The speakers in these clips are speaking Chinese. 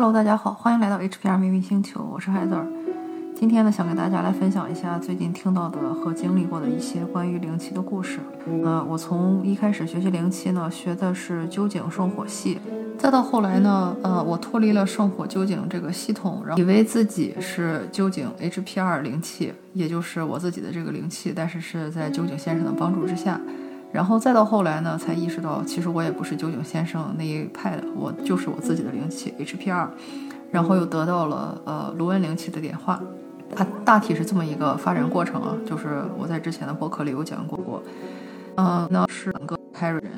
Hello，大家好，欢迎来到 HPR 秘密星球，我是海子儿。今天呢，想跟大家来分享一下最近听到的和经历过的一些关于灵气的故事。呃，我从一开始学习灵气呢，学的是究竟圣火系，再到后来呢，呃，我脱离了圣火究竟这个系统，然后以为自己是究竟 HPR 灵气，也就是我自己的这个灵气，但是是在究竟先生的帮助之下。然后再到后来呢，才意识到其实我也不是九井先生那一派的，我就是我自己的灵气 HPR。然后又得到了呃卢恩灵气的点化。它大体是这么一个发展过程啊，就是我在之前的博客里有讲过过，嗯，那是两个开瑞人，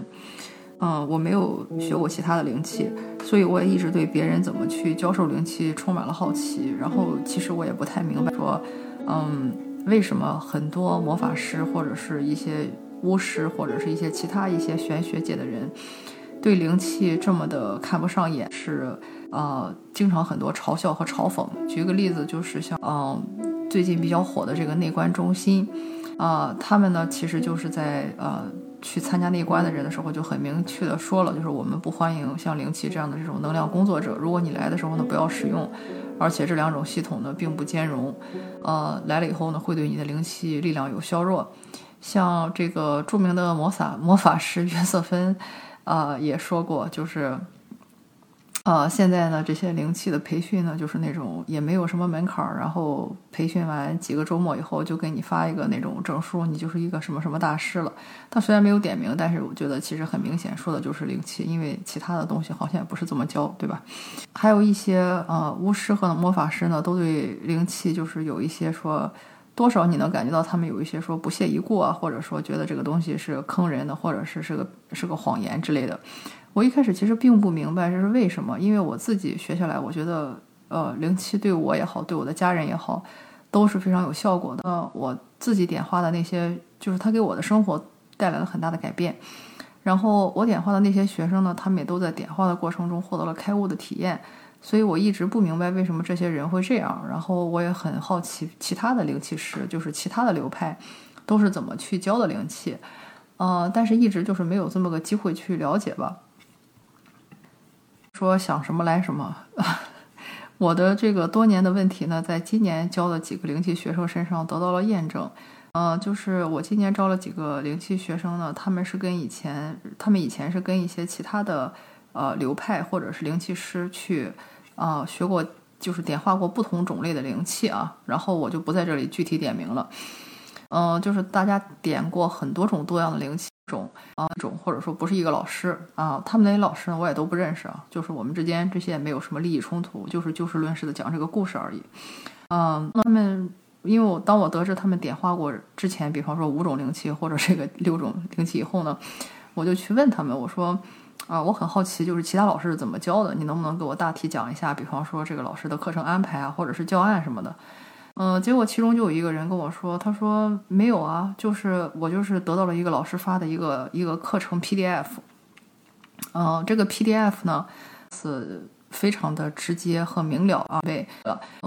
嗯，我没有学过其他的灵气，所以我也一直对别人怎么去教授灵气充满了好奇。然后其实我也不太明白说，嗯，为什么很多魔法师或者是一些巫师或者是一些其他一些玄学界的人，对灵气这么的看不上眼是。呃，经常很多嘲笑和嘲讽。举个例子，就是像嗯，最近比较火的这个内观中心，啊，他们呢其实就是在呃去参加内观的人的时候就很明确的说了，就是我们不欢迎像灵气这样的这种能量工作者。如果你来的时候呢，不要使用，而且这两种系统呢并不兼容，呃，来了以后呢会对你的灵气力量有削弱。像这个著名的魔法魔法师约瑟芬，啊，也说过，就是。呃，现在呢，这些灵气的培训呢，就是那种也没有什么门槛儿，然后培训完几个周末以后，就给你发一个那种证书，你就是一个什么什么大师了。他虽然没有点名，但是我觉得其实很明显说的就是灵气，因为其他的东西好像也不是这么教，对吧？还有一些呃巫师和魔法师呢，都对灵气就是有一些说，多少你能感觉到他们有一些说不屑一顾啊，或者说觉得这个东西是坑人的，或者是是个是个谎言之类的。我一开始其实并不明白这是为什么，因为我自己学下来，我觉得，呃，零七对我也好，对我的家人也好，都是非常有效果的。我自己点化的那些，就是他给我的生活带来了很大的改变。然后我点化的那些学生呢，他们也都在点化的过程中获得了开悟的体验。所以我一直不明白为什么这些人会这样。然后我也很好奇，其他的灵气师，就是其他的流派，都是怎么去教的灵气。呃，但是一直就是没有这么个机会去了解吧。说想什么来什么，我的这个多年的问题呢，在今年教的几个灵气学生身上得到了验证。呃，就是我今年招了几个灵气学生呢，他们是跟以前，他们以前是跟一些其他的呃流派或者是灵气师去啊学过，就是点化过不同种类的灵气啊，然后我就不在这里具体点名了。嗯，就是大家点过很多种多样的灵气。种啊种，或者说不是一个老师啊，他们那些老师呢，我也都不认识啊。就是我们之间这些也没有什么利益冲突，就是就事论事的讲这个故事而已。嗯，他们因为我当我得知他们点化过之前，比方说五种灵气或者这个六种灵气以后呢，我就去问他们，我说啊，我很好奇，就是其他老师是怎么教的，你能不能给我大体讲一下？比方说这个老师的课程安排啊，或者是教案什么的。嗯，结果其中就有一个人跟我说，他说没有啊，就是我就是得到了一个老师发的一个一个课程 PDF，嗯，这个 PDF 呢是非常的直接和明了啊，被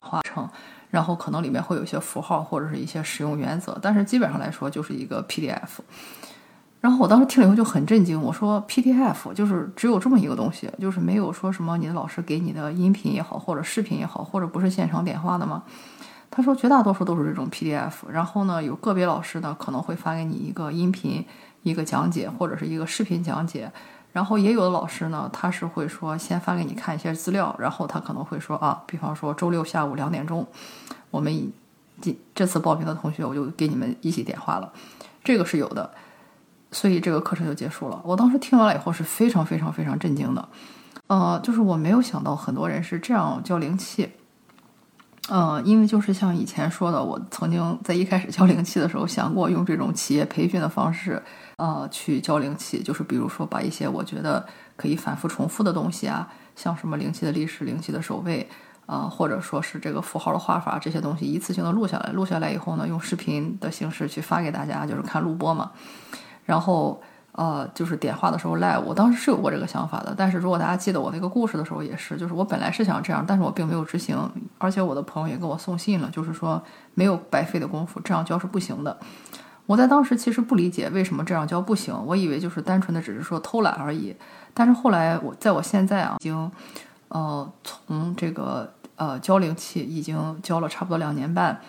画成，然后可能里面会有一些符号或者是一些使用原则，但是基本上来说就是一个 PDF。然后我当时听了以后就很震惊，我说 PDF 就是只有这么一个东西，就是没有说什么你的老师给你的音频也好，或者视频也好，或者不是现场点化的吗？他说，绝大多数都是这种 PDF，然后呢，有个别老师呢可能会发给你一个音频、一个讲解或者是一个视频讲解，然后也有的老师呢，他是会说先发给你看一些资料，然后他可能会说啊，比方说周六下午两点钟，我们这这次报名的同学，我就给你们一起点化了，这个是有的，所以这个课程就结束了。我当时听完了以后是非常非常非常震惊的，呃，就是我没有想到很多人是这样教灵气。嗯，因为就是像以前说的，我曾经在一开始教灵气的时候，想过用这种企业培训的方式，呃，去教灵气，就是比如说把一些我觉得可以反复重复的东西啊，像什么灵气的历史、灵气的守卫，啊，或者说是这个符号的画法这些东西，一次性的录下来，录下来以后呢，用视频的形式去发给大家，就是看录播嘛，然后。呃，就是点化的时候 live，我当时是有过这个想法的。但是如果大家记得我那个故事的时候，也是，就是我本来是想这样，但是我并没有执行。而且我的朋友也给我送信了，就是说没有白费的功夫，这样教是不行的。我在当时其实不理解为什么这样教不行，我以为就是单纯的只是说偷懒而已。但是后来我在我现在啊，已经呃从这个呃教灵气已经教了差不多两年半，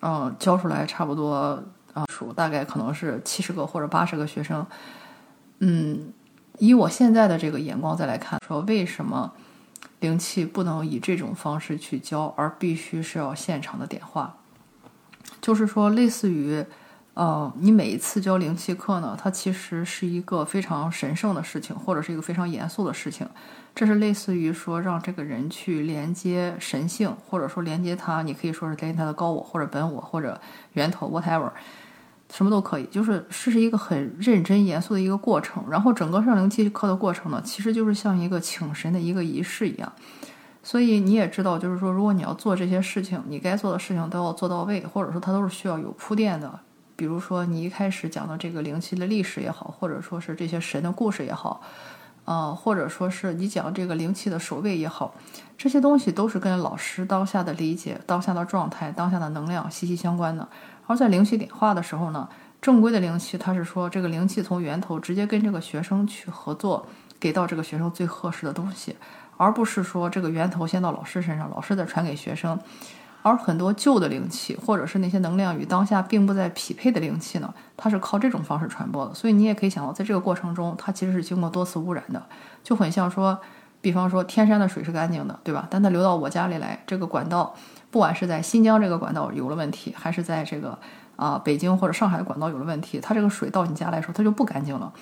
嗯，教出来差不多啊数大概可能是七十个或者八十个学生，嗯，以我现在的这个眼光再来看，说为什么灵气不能以这种方式去教，而必须是要现场的点化，就是说类似于。呃，你每一次教灵气课呢，它其实是一个非常神圣的事情，或者是一个非常严肃的事情。这是类似于说让这个人去连接神性，或者说连接他，你可以说是连接他的高我，或者本我，或者源头，whatever，什么都可以。就是是是一个很认真严肃的一个过程。然后整个上灵气课的过程呢，其实就是像一个请神的一个仪式一样。所以你也知道，就是说，如果你要做这些事情，你该做的事情都要做到位，或者说它都是需要有铺垫的。比如说，你一开始讲的这个灵气的历史也好，或者说是这些神的故事也好，呃，或者说是你讲这个灵气的守卫也好，这些东西都是跟老师当下的理解、当下的状态、当下的能量息息相关的。而在灵气点化的时候呢，正规的灵气，它是说这个灵气从源头直接跟这个学生去合作，给到这个学生最合适的东西，而不是说这个源头先到老师身上，老师再传给学生。而很多旧的灵气，或者是那些能量与当下并不在匹配的灵气呢，它是靠这种方式传播的。所以你也可以想到，在这个过程中，它其实是经过多次污染的，就很像说，比方说天山的水是干净的，对吧？但它流到我家里来，这个管道，不管是在新疆这个管道有了问题，还是在这个啊北京或者上海的管道有了问题，它这个水到你家来说，它就不干净了。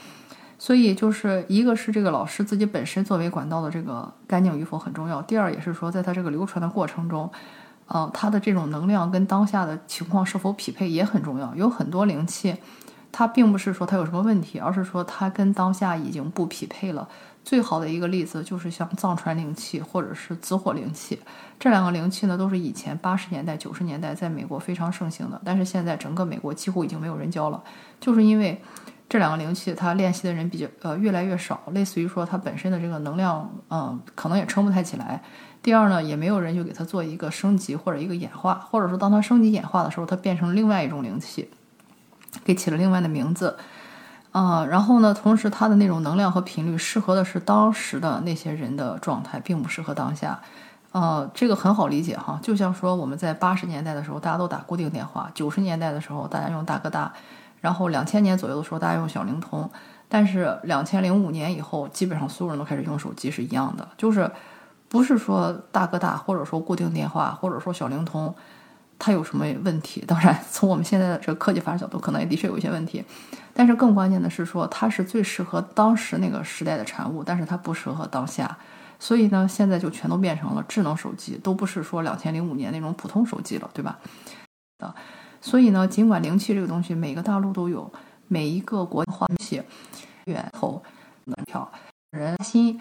所以就是一个是这个老师自己本身作为管道的这个干净与否很重要，第二也是说，在它这个流传的过程中。呃，它的这种能量跟当下的情况是否匹配也很重要。有很多灵气，它并不是说它有什么问题，而是说它跟当下已经不匹配了。最好的一个例子就是像藏传灵气或者是紫火灵气，这两个灵气呢都是以前八十年代、九十年代在美国非常盛行的，但是现在整个美国几乎已经没有人教了，就是因为这两个灵气它练习的人比较呃越来越少，类似于说它本身的这个能量嗯可能也撑不太起来。第二呢，也没有人去给它做一个升级或者一个演化，或者说当它升级演化的时候，它变成另外一种灵气，给起了另外的名字，啊，然后呢，同时它的那种能量和频率适合的是当时的那些人的状态，并不适合当下，呃，这个很好理解哈，就像说我们在八十年代的时候，大家都打固定电话，九十年代的时候大家用大哥大，然后两千年左右的时候大家用小灵通，但是两千零五年以后，基本上所有人都开始用手机是一样的，就是。不是说大哥大，或者说固定电话，或者说小灵通，它有什么问题？当然，从我们现在的这个科技发展角度，可能也的确有一些问题。但是更关键的是说，它是最适合当时那个时代的产物，但是它不适合当下。所以呢，现在就全都变成了智能手机，都不是说两千零五年那种普通手机了，对吧？啊，所以呢，尽管灵气这个东西每个大陆都有，每一个国化气源头门票人心。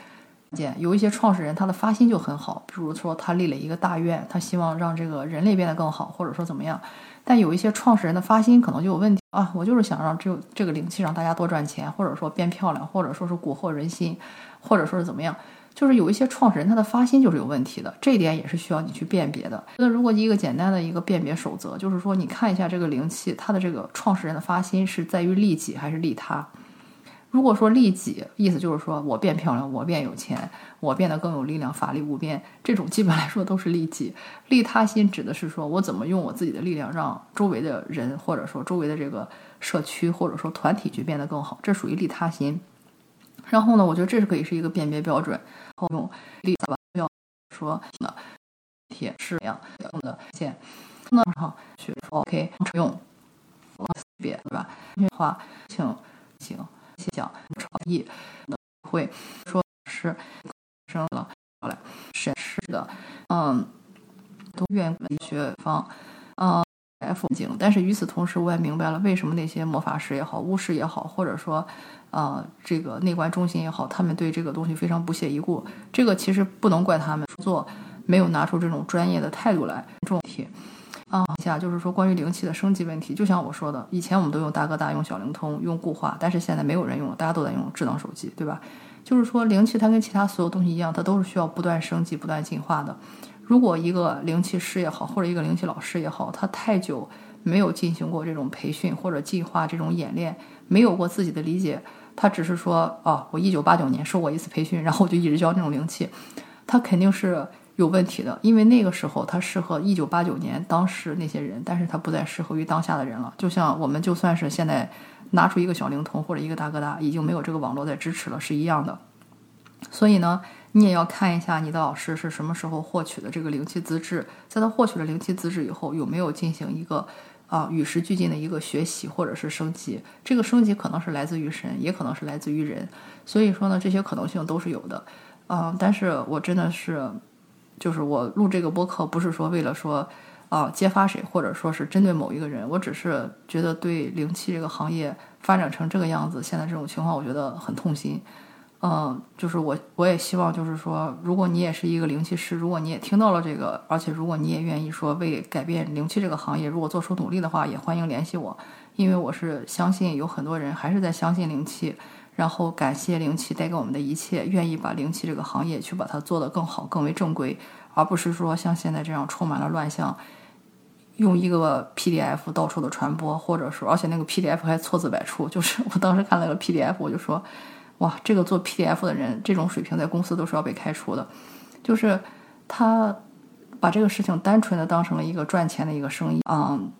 有一些创始人，他的发心就很好，比如说他立了一个大愿，他希望让这个人类变得更好，或者说怎么样。但有一些创始人的发心可能就有问题啊，我就是想让这这个灵气让大家多赚钱，或者说变漂亮，或者说是蛊惑人心，或者说是怎么样。就是有一些创始人他的发心就是有问题的，这一点也是需要你去辨别的。那如果一个简单的一个辨别守则，就是说你看一下这个灵气，它的这个创始人的发心是在于利己还是利他。如果说利己，意思就是说我变漂亮，我变有钱，我变得更有力量，法力无边，这种基本来说都是利己。利他心指的是说我怎么用我自己的力量，让周围的人，或者说周围的这个社区，或者说团体去变得更好，这属于利他心。然后呢，我觉得这是可以是一个辨别标准。后用利吧，要说的铁是这样用的线，那好去 OK 用别对吧？话请请讲创意会说是生了来审视的，嗯，都愿学方，嗯风景。但是与此同时，我也明白了为什么那些魔法师也好，巫师也好，或者说，呃，这个内观中心也好，他们对这个东西非常不屑一顾。这个其实不能怪他们做没有拿出这种专业的态度来。重题。啊，一下就是说关于灵气的升级问题，就像我说的，以前我们都用大哥大、用小灵通、用固话，但是现在没有人用了，大家都在用智能手机，对吧？就是说灵气它跟其他所有东西一样，它都是需要不断升级、不断进化的。如果一个灵气师也好，或者一个灵气老师也好，他太久没有进行过这种培训或者进化这种演练，没有过自己的理解，他只是说，哦，我一九八九年受过一次培训，然后我就一直教那种灵气，他肯定是。有问题的，因为那个时候它适合一九八九年当时那些人，但是它不再适合于当下的人了。就像我们就算是现在拿出一个小灵通或者一个大哥大，已经没有这个网络在支持了，是一样的。所以呢，你也要看一下你的老师是什么时候获取的这个灵气资质，在他获取了灵气资质以后，有没有进行一个啊与时俱进的一个学习或者是升级？这个升级可能是来自于神，也可能是来自于人。所以说呢，这些可能性都是有的。嗯，但是我真的是。就是我录这个播客，不是说为了说，啊，揭发谁，或者说是针对某一个人。我只是觉得对灵气这个行业发展成这个样子，现在这种情况，我觉得很痛心。嗯，就是我，我也希望，就是说，如果你也是一个灵气师，如果你也听到了这个，而且如果你也愿意说为改变灵气这个行业，如果做出努力的话，也欢迎联系我，因为我是相信有很多人还是在相信灵气。然后感谢灵气带给我们的一切，愿意把灵气这个行业去把它做得更好、更为正规，而不是说像现在这样充满了乱象，用一个 PDF 到处的传播，或者说，而且那个 PDF 还错字百出。就是我当时看了个 PDF，我就说，哇，这个做 PDF 的人这种水平在公司都是要被开除的。就是他把这个事情单纯的当成了一个赚钱的一个生意，嗯，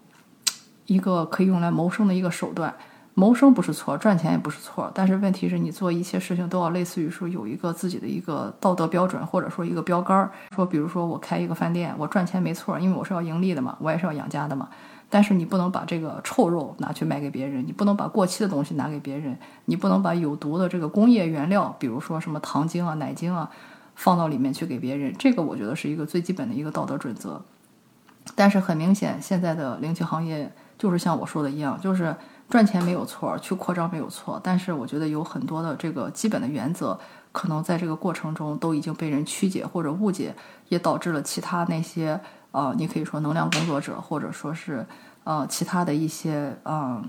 一个可以用来谋生的一个手段。谋生不是错，赚钱也不是错，但是问题是你做一切事情都要类似于说有一个自己的一个道德标准，或者说一个标杆儿。说比如说我开一个饭店，我赚钱没错，因为我是要盈利的嘛，我也是要养家的嘛。但是你不能把这个臭肉拿去卖给别人，你不能把过期的东西拿给别人，你不能把有毒的这个工业原料，比如说什么糖精啊、奶精啊，放到里面去给别人。这个我觉得是一个最基本的一个道德准则。但是很明显，现在的灵气行业就是像我说的一样，就是。赚钱没有错，去扩张没有错，但是我觉得有很多的这个基本的原则，可能在这个过程中都已经被人曲解或者误解，也导致了其他那些呃，你可以说能量工作者，或者说是呃其他的一些嗯，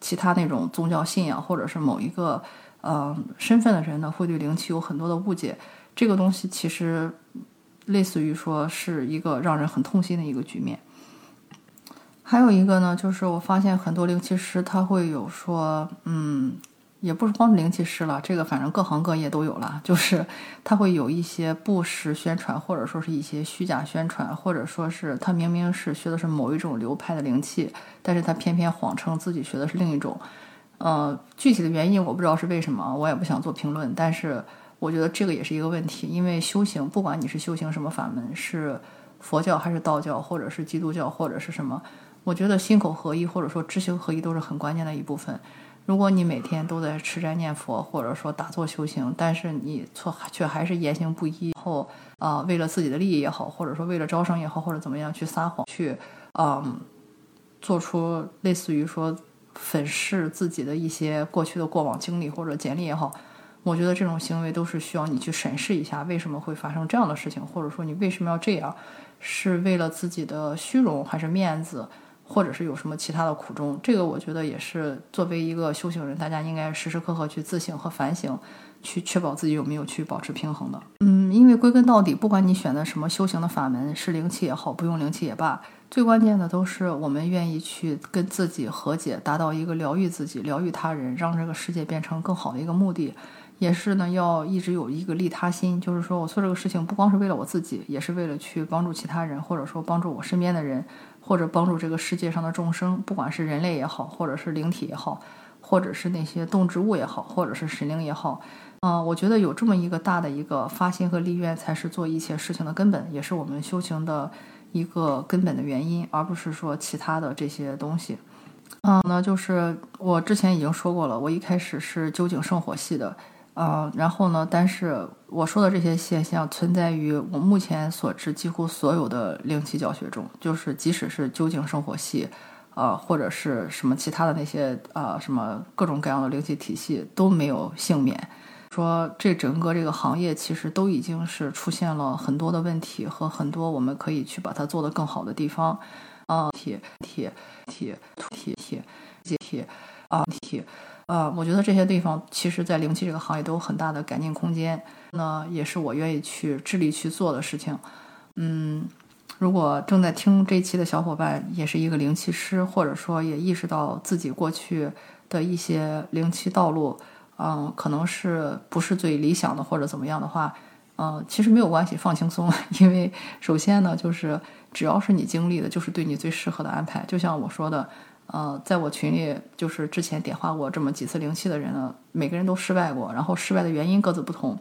其他那种宗教信仰或者是某一个呃身份的人呢，会对灵气有很多的误解。这个东西其实类似于说是一个让人很痛心的一个局面。还有一个呢，就是我发现很多灵气师他会有说，嗯，也不是光是灵气师了，这个反正各行各业都有了，就是他会有一些不实宣传，或者说是一些虚假宣传，或者说是他明明是学的是某一种流派的灵气，但是他偏偏谎称自己学的是另一种，呃，具体的原因我不知道是为什么，我也不想做评论，但是我觉得这个也是一个问题，因为修行，不管你是修行什么法门，是佛教还是道教，或者是基督教，或者是什么。我觉得心口合一，或者说知行合一，都是很关键的一部分。如果你每天都在吃斋念佛，或者说打坐修行，但是你错却还是言行不一，后啊，为了自己的利益也好，或者说为了招生也好，或者怎么样去撒谎，去嗯，做出类似于说粉饰自己的一些过去的过往经历或者简历也好，我觉得这种行为都是需要你去审视一下，为什么会发生这样的事情，或者说你为什么要这样，是为了自己的虚荣还是面子？或者是有什么其他的苦衷，这个我觉得也是作为一个修行人，大家应该时时刻刻去自省和反省，去确保自己有没有去保持平衡的。嗯，因为归根到底，不管你选的什么修行的法门，是灵气也好，不用灵气也罢，最关键的都是我们愿意去跟自己和解，达到一个疗愈自己、疗愈他人，让这个世界变成更好的一个目的。也是呢，要一直有一个利他心，就是说我做这个事情不光是为了我自己，也是为了去帮助其他人，或者说帮助我身边的人。或者帮助这个世界上的众生，不管是人类也好，或者是灵体也好，或者是那些动植物也好，或者是神灵也好，嗯，我觉得有这么一个大的一个发心和立愿，才是做一切事情的根本，也是我们修行的一个根本的原因，而不是说其他的这些东西。嗯，那就是我之前已经说过了，我一开始是究竟圣火系的。啊，然后呢？但是我说的这些现象存在于我目前所知几乎所有的灵气教学中，就是即使是究竟生活系，啊，或者是什么其他的那些啊，什么各种各样的灵气体系都没有幸免。说这整个这个行业其实都已经是出现了很多的问题和很多我们可以去把它做得更好的地方。啊，铁铁铁铁铁铁啊铁。呃，我觉得这些地方其实，在灵气这个行业都有很大的改进空间。那也是我愿意去致力去做的事情。嗯，如果正在听这期的小伙伴也是一个灵气师，或者说也意识到自己过去的一些灵气道路，嗯，可能是不是最理想的或者怎么样的话，呃，其实没有关系，放轻松，因为首先呢，就是只要是你经历的，就是对你最适合的安排。就像我说的，呃，在我群里，就是之前点化过这么几次灵气的人呢，每个人都失败过，然后失败的原因各自不同。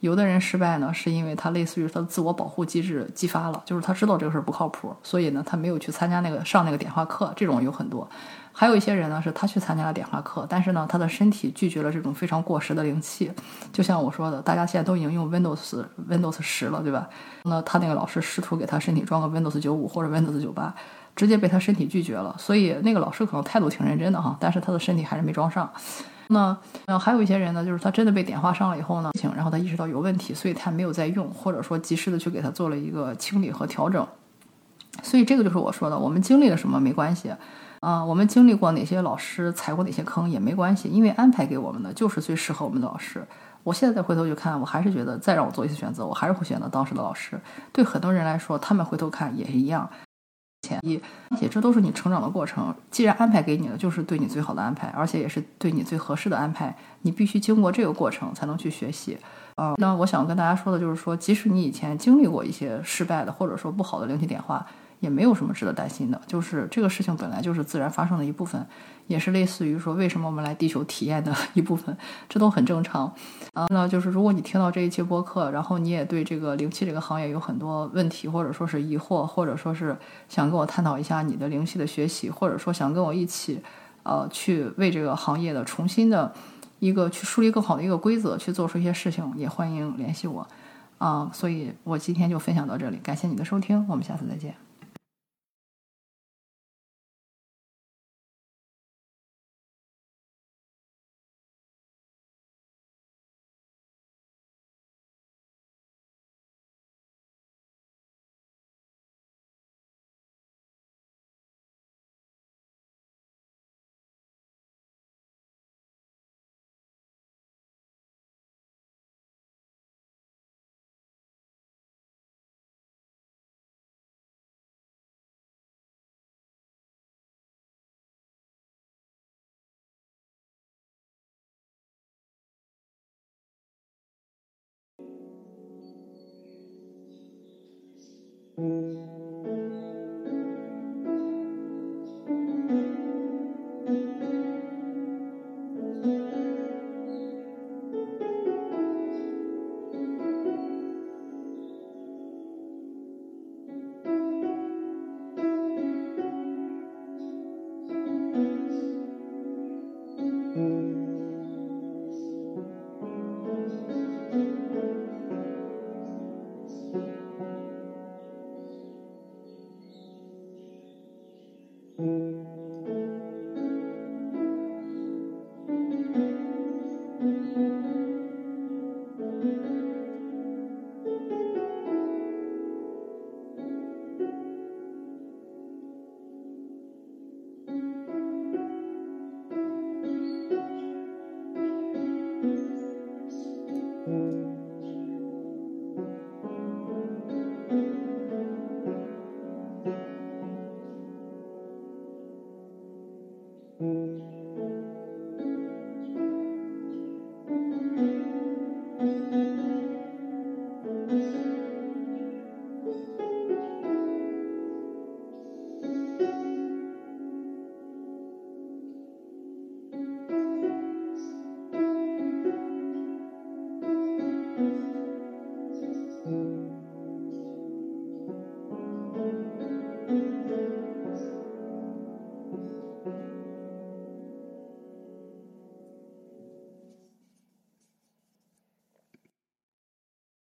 有的人失败呢，是因为他类似于他的自我保护机制激发了，就是他知道这个事儿不靠谱，所以呢，他没有去参加那个上那个点化课。这种有很多，还有一些人呢，是他去参加了点化课，但是呢，他的身体拒绝了这种非常过时的灵气。就像我说的，大家现在都已经用 Windows Windows 十了，对吧？那他那个老师试图给他身体装个 Windows 九五或者 Windows 九八，直接被他身体拒绝了。所以那个老师可能态度挺认真的哈，但是他的身体还是没装上。那呃，还有一些人呢，就是他真的被点化上了以后呢，然后他意识到有问题，所以他没有再用，或者说及时的去给他做了一个清理和调整。所以这个就是我说的，我们经历了什么没关系，啊，我们经历过哪些老师踩过哪些坑也没关系，因为安排给我们的就是最适合我们的老师。我现在再回头去看，我还是觉得再让我做一次选择，我还是会选择当时的老师。对很多人来说，他们回头看也是一样。前一，而且这都是你成长的过程。既然安排给你了，就是对你最好的安排，而且也是对你最合适的安排。你必须经过这个过程才能去学习。嗯，那我想跟大家说的就是说，即使你以前经历过一些失败的或者说不好的灵体点化。也没有什么值得担心的，就是这个事情本来就是自然发生的一部分，也是类似于说为什么我们来地球体验的一部分，这都很正常。啊，那就是如果你听到这一期播客，然后你也对这个灵气这个行业有很多问题，或者说是疑惑，或者说是想跟我探讨一下你的灵气的学习，或者说想跟我一起，呃，去为这个行业的重新的一个去树立更好的一个规则，去做出一些事情，也欢迎联系我。啊，所以我今天就分享到这里，感谢你的收听，我们下次再见。Mm-hmm.